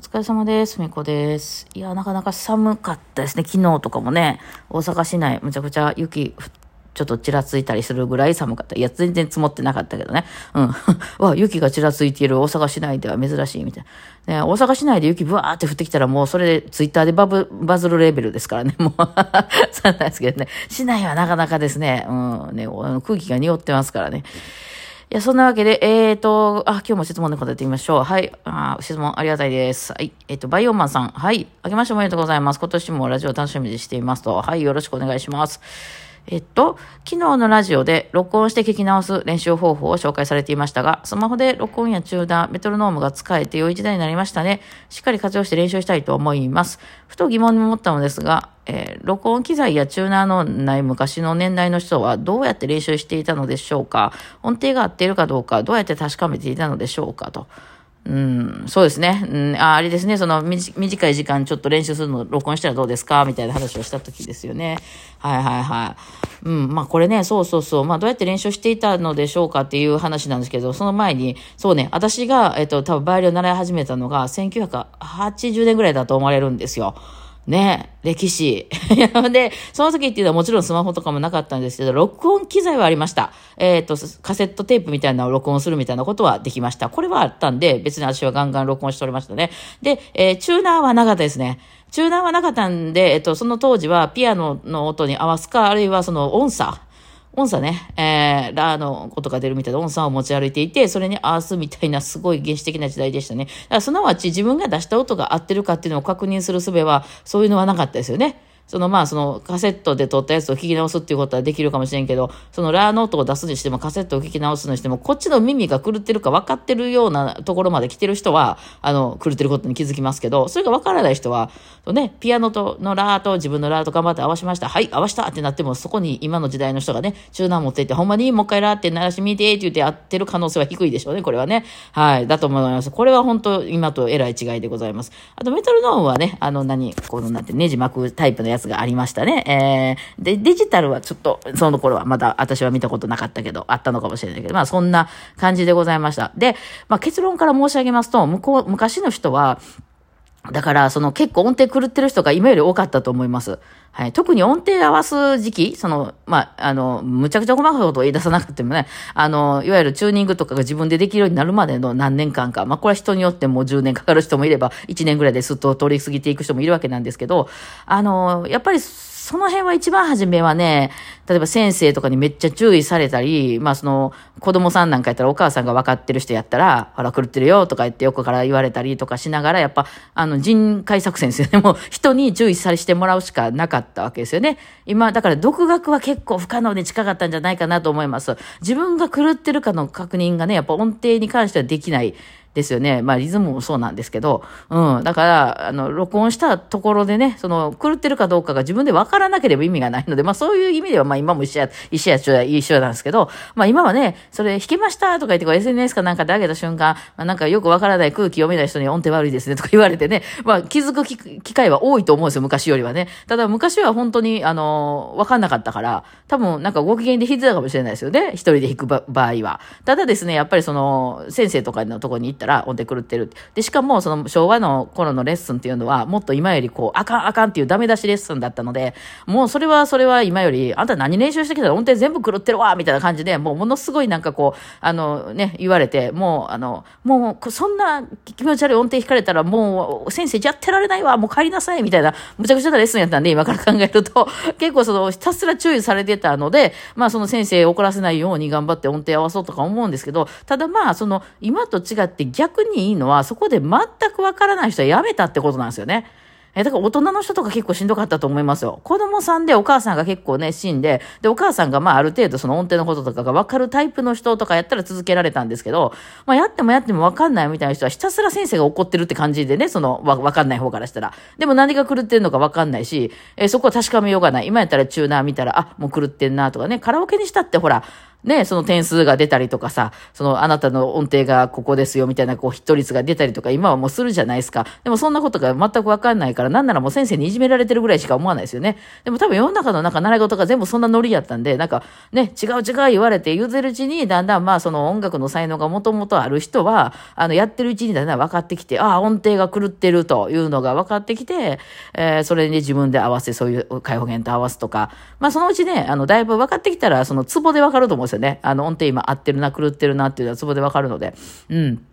お疲れ様です。みこです。いや、なかなか寒かったですね。昨日とかもね、大阪市内、むちゃくちゃ雪、ちょっとちらついたりするぐらい寒かった。いや、全然積もってなかったけどね。うん。わ、雪がちらついている大阪市内では珍しいみたいな。ね、大阪市内で雪ブワーって降ってきたらもうそれでツイッターでバブ、バズるレベルですからね。もう、そうなんですけどね。市内はなかなかですね、うん、ね、空気が匂ってますからね。いや、そんなわけで、えーと、あ、今日も質問で答えてみましょう。はい。あ質問ありがたいです。はい。えっ、と、バイオンマンさん。はい。あげましておめでとうございます。今年もラジオ楽しみにしていますと。はい。よろしくお願いします。えっと、昨日のラジオで録音して聞き直す練習方法を紹介されていましたが、スマホで録音や中断、メトロノームが使えて良い時代になりましたね。しっかり活用して練習したいと思います。ふと疑問に思ったのですが、えー録音機材やチューナーのない昔の年代の人はどうやって練習していたのでしょうか？音程が合っているかどうか、どうやって確かめていたのでしょうか？と。うん、そうですね。うん、ああれですね。その、短い時間ちょっと練習するの録音したらどうですかみたいな話をした時ですよね。はいはいはい。うん、まあこれね、そうそうそう。まあどうやって練習していたのでしょうかっていう話なんですけど、その前に、そうね、私が、えっと、多分バイオリンを習い始めたのが1980年ぐらいだと思われるんですよ。ね歴史。で、その時っていうのはもちろんスマホとかもなかったんですけど、録音機材はありました。えっ、と、カセットテープみたいなのを録音するみたいなことはできました。これはあったんで、別に私はガンガン録音しておりましたね。で、えーチューナーはなかったですね。チューナーはなかったんで、えっ、と、その当時はピアノの音に合わすか、あるいはその音差。音差ね、えー、ラーの音が出るみたいな音差を持ち歩いていて、それに合わすみたいなすごい原始的な時代でしたね。だからすなわち自分が出した音が合ってるかっていうのを確認する術は、そういうのはなかったですよね。そのまあそのカセットで撮ったやつを聞き直すっていうことはできるかもしれんけど、そのラーの音を出すにしてもカセットを聞き直すにしても、こっちの耳が狂ってるか分かってるようなところまで来てる人は、あの、狂ってることに気づきますけど、それが分からない人は、ね、ピアノとのラーと自分のラーと頑張って合わしました。はい、合わしたってなっても、そこに今の時代の人がね、チューナー持っていって、ほんまにもう一回ラーって鳴らしてみてって言ってやってる可能性は低いでしょうね、これはね。はい、だと思います。これは本当今とえらい違いでございます。あとメタルノームはね、あの何、このなんてネジ巻くタイプのやつがありましたね。えー、で、デジタルはちょっと、その頃はまだ私は見たことなかったけど、あったのかもしれないけど、まあそんな感じでございました。で、まあ結論から申し上げますと、向こう、昔の人は、だから、その結構音程狂ってる人が今より多かったと思います。はい。特に音程合わす時期、その、まあ、あの、むちゃくちゃ細かいことを言い出さなくてもね、あの、いわゆるチューニングとかが自分でできるようになるまでの何年間か、まあ、これは人によってもう10年かかる人もいれば、1年ぐらいですっと通り過ぎていく人もいるわけなんですけど、あの、やっぱり、その辺は一番初めはね、例えば先生とかにめっちゃ注意されたり、まあその子供さんなんかやったらお母さんが分かってる人やったら、ほら狂ってるよとか言って横から言われたりとかしながら、やっぱあの人海作戦ですよね。もう人に注意されしてもらうしかなかったわけですよね。今、だから独学は結構不可能に近かったんじゃないかなと思います。自分が狂ってるかの確認がね、やっぱ音程に関してはできない。ですよね。まあ、リズムもそうなんですけど、うん。だから、あの、録音したところでね、その、狂ってるかどうかが自分で分からなければ意味がないので、まあ、そういう意味では、まあ、今も一緒や、一緒や、一緒や、一緒なんですけど、まあ、今はね、それ弾けましたとか言って、こう SNS かなんかで上げた瞬間、まあ、なんかよく分からない空気読めない人に音程悪いですねとか言われてね、まあ、気づく機会は多いと思うんですよ、昔よりはね。ただ、昔は本当に、あの、分かんなかったから、多分、なんかご機嫌で弾いてたかもしれないですよね、一人で弾く場合は。ただですね、やっぱりその、先生とかのところに行ったら音程狂ってる。で、しかも、その昭和の頃のレッスンっていうのは、もっと今よりこう、あかんあかんっていうダメ出しレッスンだったので、もうそれはそれは今より、あんた何練習してきたら音程全部狂ってるわみたいな感じで、もうものすごいなんかこう、あのね、言われて、もう、あの、もう、そんな気持ち悪い音程弾かれたら、もう、先生やってられないわ、もう帰りなさい、みたいな、むちゃくちゃなレッスンやったんで、今から考えると、結構その、ひたすら注意されてたので、まあその先生怒らせないように頑張って音程合わそうとか思うんですけど、ただまあ、その、今と違って逆にいいのは、そこで全くわからない人はやめたってことなんですよね。え、だから大人の人とか結構しんどかったと思いますよ。子供さんでお母さんが結構ね、死んで、で、お母さんがまあある程度その音程のこととかがわかるタイプの人とかやったら続けられたんですけど、まあやってもやってもわかんないみたいな人はひたすら先生が怒ってるって感じでね、そのわ、わかんない方からしたら。でも何が狂ってるのかわかんないし、えそこは確かめようがない。今やったらチューナー見たら、あ、もう狂ってんなとかね、カラオケにしたってほら、ね、その点数が出たりとかさ、そのあなたの音程がここですよみたいなこうヒット率が出たりとか今はもうするじゃないですか。でもそんなことが全くわかんないから、なんならもう先生にいじめられてるぐらいしか思わないですよね。でも多分世の中のなんか習い事が全部そんなノリやったんで、なんかね、違う違う言われて言うてるうちにだんだんまあその音楽の才能がもともとある人は、あのやってるうちにだんだん分かってきて、ああ、音程が狂ってるというのが分かってきて、えー、それに自分で合わせ、そういう解放弦と合わすとか、まあそのうちね、あのだいぶ分かってきたら、そのツボで分かると思うですよね。あの音程今合ってるな、狂ってるなっていうのはツボでわかるので。うん。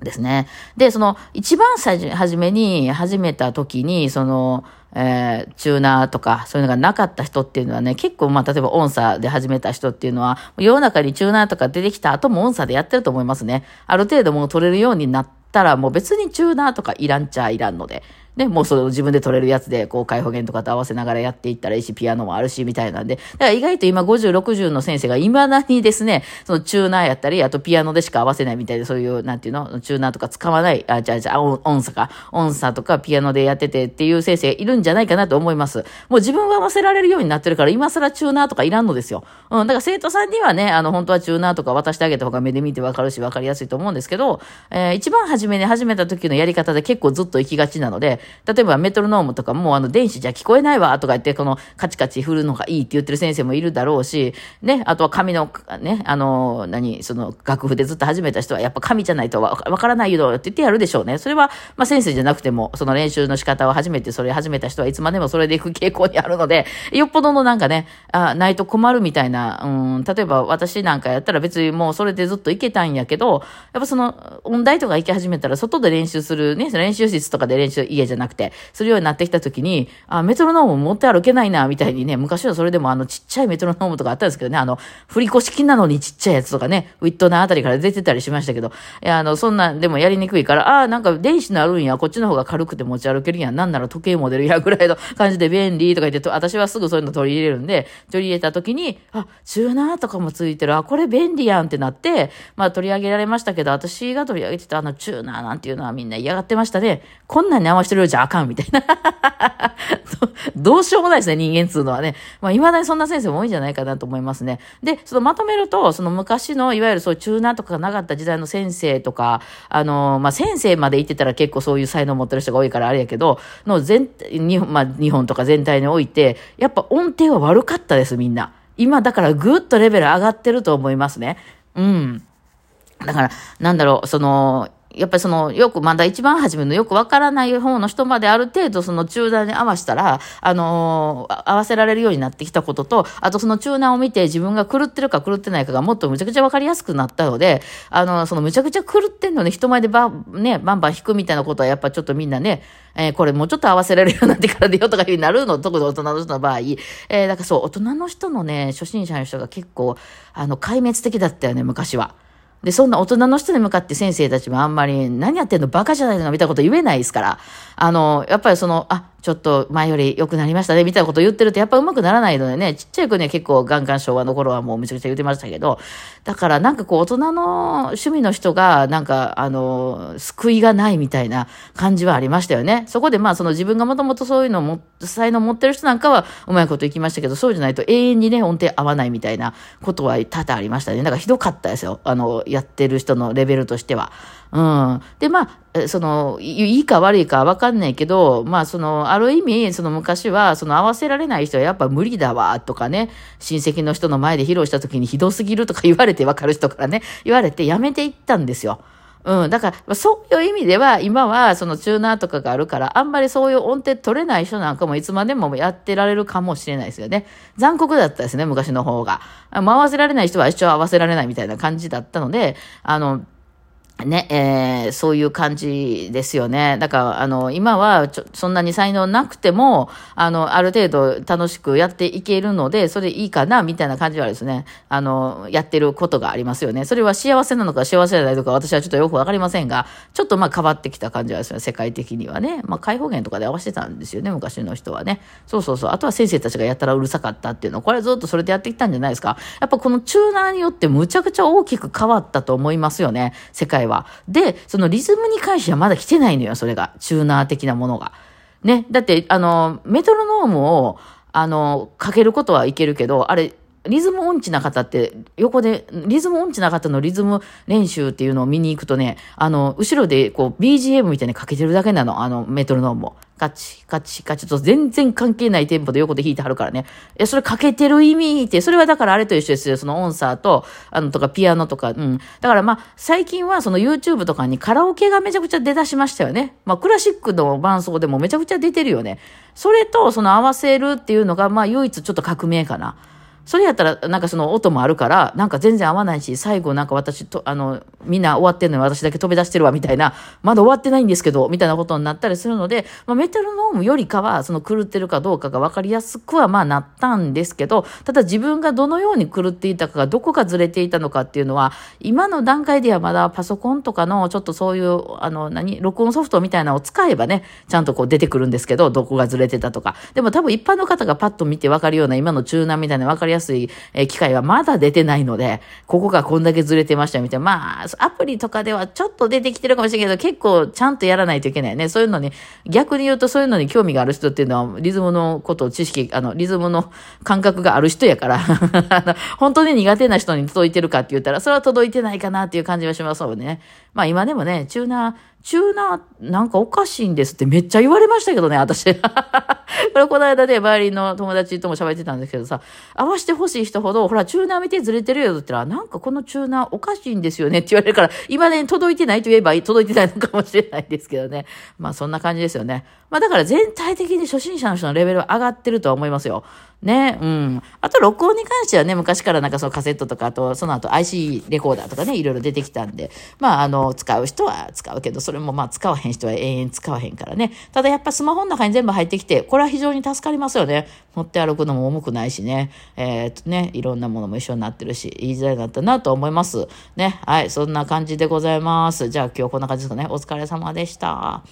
ですね。で、その、一番最初、初めに始めた時に、その、えー、チューナーとか、そういうのがなかった人っていうのはね、結構、まあ、例えば音差で始めた人っていうのは、世の中にチューナーとか出てきた後も音差でやってると思いますね。ある程度もう取れるようになってたら、もう別にチューナーとかいらんちゃいらんので。ね、もうそれを自分で取れるやつで、こう、開放弦とかと合わせながらやっていったらいいし、ピアノもあるし、みたいなんで。だから意外と今50、60の先生が未だにですね、そのチューナーやったり、あとピアノでしか合わせないみたいで、そういう、なんていうの、チューナーとか使わない、あ、じゃあじゃあ、音差か、音差とかピアノでやっててっていう先生いるんじゃないかなと思います。もう自分は合わせられるようになってるから、今更チューナーとかいらんのですよ。うん、だから生徒さんにはね、あの、本当はチューナーとか渡してあげた方が目で見てわかるし、わかりやすいと思うんですけど、えー、一番初めに始めた時のやり方で結構ずっと行きがちなので、例えばメトルノームとかも、あの、電子じゃ聞こえないわ、とか言って、この、カチカチ振るのがいいって言ってる先生もいるだろうし、ね、あとは紙の、ね、あの、何、その、楽譜でずっと始めた人は、やっぱ紙じゃないとわからないよって言ってやるでしょうね。それは、まあ、先生じゃなくても、その練習の仕方を初めて、それ始めた人はいつまでもそれでいく傾向にあるので、よっぽどのなんかね、あ、ないと困るみたいな、うん、例えば私なんかやったら別にもうそれでずっといけたんやけど、やっぱその、音大とか行き始めたら、外で練習する、ね、練習室とかで練習、家じゃなくて、するようになってきた時に、あ、メトロノーム持って歩けないな、みたいにね、昔はそれでもあのちっちゃいメトロノームとかあったんですけどね、あの、振り越し金なのにちっちゃいやつとかね、ウィットナーあたりから出てたりしましたけど、いや、あの、そんな、でもやりにくいから、あ、なんか電子のあるんや、こっちの方が軽くて持ち歩けるやん、なんなら時計モデルやぐらいの感じで便利とか言って、私はすぐそういうの取り入れるんで、取り入れた時に、あ、チューナーとかもついてる、あ、これ便利やんってなって、まあ取り上げられましたけど、私が取り上げてたあのチューナーなんていうのはみんな嫌がってましたね。こんなに合わせてるようじゃあかんみたいな。どうしようもないですね、人間っつうのはね。まあ、未だにそんな先生も多いんじゃないかなと思いますね。で、そのまとめると、その昔の、いわゆるそういうチューナーとかがなかった時代の先生とか、あの、まあ、先生まで言ってたら結構そういう才能を持ってる人が多いからあれやけど、の全、日本、まあ、日本とか全体において、やっぱ音程は悪かったです、みんな。今、だからぐっとレベル上がってると思いますね。うん。だから、なんだろう、その、やっぱりその、よく、まだ一番初めのよくわからない方の人まである程度その中断に合わせたら、あのー、合わせられるようになってきたことと、あとその中断を見て自分が狂ってるか狂ってないかがもっとむちゃくちゃわかりやすくなったので、あのー、そのむちゃくちゃ狂ってんのに人前でば、ね、バンバン弾くみたいなことはやっぱちょっとみんなね、えー、これもうちょっと合わせられるようになってからでよとかいうになるの、特に大人の人の場合。えー、だからそう、大人の人のね、初心者の人が結構、あの、壊滅的だったよね、昔は。で、そんな大人の人に向かって先生たちもあんまり何やってんのバカじゃないのみたいなこと言えないですから。あの、やっぱりその、あ、ちょっと前より良くなりましたね、みたいなこと言ってるとやっぱ上手くならないのでね、ちっちゃい子には結構ガンガン昭和の頃はもうめちゃくちゃ言ってましたけど、だからなんかこう大人の趣味の人がなんかあの、救いがないみたいな感じはありましたよね。そこでまあその自分がもともとそういうのも、才能持ってる人なんかはうまいこと言きましたけど、そうじゃないと永遠にね、音程合わないみたいなことは多々ありましたね。だからひどかったですよ。あの、やってる人のレベルとしては。うん。で、まあ、その、いいか悪いかわかんないけど、まあ、その、ある意味、その昔は、その合わせられない人はやっぱ無理だわ、とかね、親戚の人の前で披露した時にひどすぎるとか言われてわかる人からね、言われてやめていったんですよ。うん。だから、そういう意味では、今は、そのチューナーとかがあるから、あんまりそういう音程取れない人なんかもいつまでもやってられるかもしれないですよね。残酷だったですね、昔の方が。回せられない人は一生合わせられないみたいな感じだったので、あの、ね、えー、そういう感じですよね。だから、あの、今はちょ、そんなに才能なくても、あの、ある程度楽しくやっていけるので、それいいかな、みたいな感じはですね、あの、やってることがありますよね。それは幸せなのか幸せじゃないのか、私はちょっとよくわかりませんが、ちょっとまあ変わってきた感じはですね、世界的にはね。まあ、解放源とかで合わせてたんですよね、昔の人はね。そうそうそう。あとは先生たちがやったらうるさかったっていうの、これずっとそれでやってきたんじゃないですか。やっぱこのチューナーによってむちゃくちゃ大きく変わったと思いますよね、世界は。で、そのリズムに関してはまだ来てないのよ、それが。チューナー的なものが。ね。だって、あの、メトロノームを、あの、かけることはいけるけど、あれ、リズム音痴な方って、横で、リズム音痴な方のリズム練習っていうのを見に行くとね、あの、後ろでこう BGM みたいにかけてるだけなの、あの、メトロノームを。カチ、カチ、カチと全然関係ないテンポで横で弾いてはるからね。え、それ欠けてる意味って、それはだからあれと一緒ですよ。その音サーと、あの、とかピアノとか、うん。だからまあ、最近はその YouTube とかにカラオケがめちゃくちゃ出だしましたよね。まあ、クラシックの伴奏でもめちゃくちゃ出てるよね。それと、その合わせるっていうのが、まあ、唯一ちょっと革命かな。それやったら、なんかその音もあるから、なんか全然合わないし、最後なんか私と、あの、みんな終わってんのに私だけ飛び出してるわ、みたいな、まだ終わってないんですけど、みたいなことになったりするので、まあ、メトロノームよりかは、その狂ってるかどうかが分かりやすくはまあなったんですけど、ただ自分がどのように狂っていたかが、どこがずれていたのかっていうのは、今の段階ではまだパソコンとかの、ちょっとそういう、あの、何、録音ソフトみたいなのを使えばね、ちゃんとこう出てくるんですけど、どこがずれてたとか。でも多分一般の方がパッと見て分かるような、今の中南みたいな分かりやすい、機械はまだ出てないので、ここがこんだけずれてましたみたいな。まあ、アプリとかではちょっと出てきてるかもしれないけど、結構ちゃんとやらないといけないね。そういうのに、逆に言うとそういうのに興味がある人っていうのは、リズムのことを知識、あの、リズムの感覚がある人やから、あの本当に苦手な人に届いてるかって言ったら、それは届いてないかなっていう感じはしますもんね。まあ今でもね、チューナー、チューナーなんかおかしいんですってめっちゃ言われましたけどね、私。これこの間でバイオリンの友達とも喋ってたんですけどさ、合わせてほしい人ほど、ほら、チューナー見てずれてるよって言ったら、なんかこのチューナーおかしいんですよねって言われるから、今ね、届いてないと言えば届いてないのかもしれないですけどね。まあそんな感じですよね。まあだから全体的に初心者の人のレベルは上がってるとは思いますよ。ね、うん。あと録音に関してはね、昔からなんかそのカセットとか、あとその後 IC レコーダーとかね、いろいろ出てきたんで、まああの、使う人は使うけど、それもまあ使わへん人は永遠使わへんからね。ただやっぱスマホの中に全部入ってきて、これは非常に助かりますよね。持って歩くのも重くないしね。えーっとね、いろんなものも一緒になってるし、いい時代だったなと思います。ね。はい、そんな感じでございます。じゃあ今日こんな感じですかね。お疲れ様でした。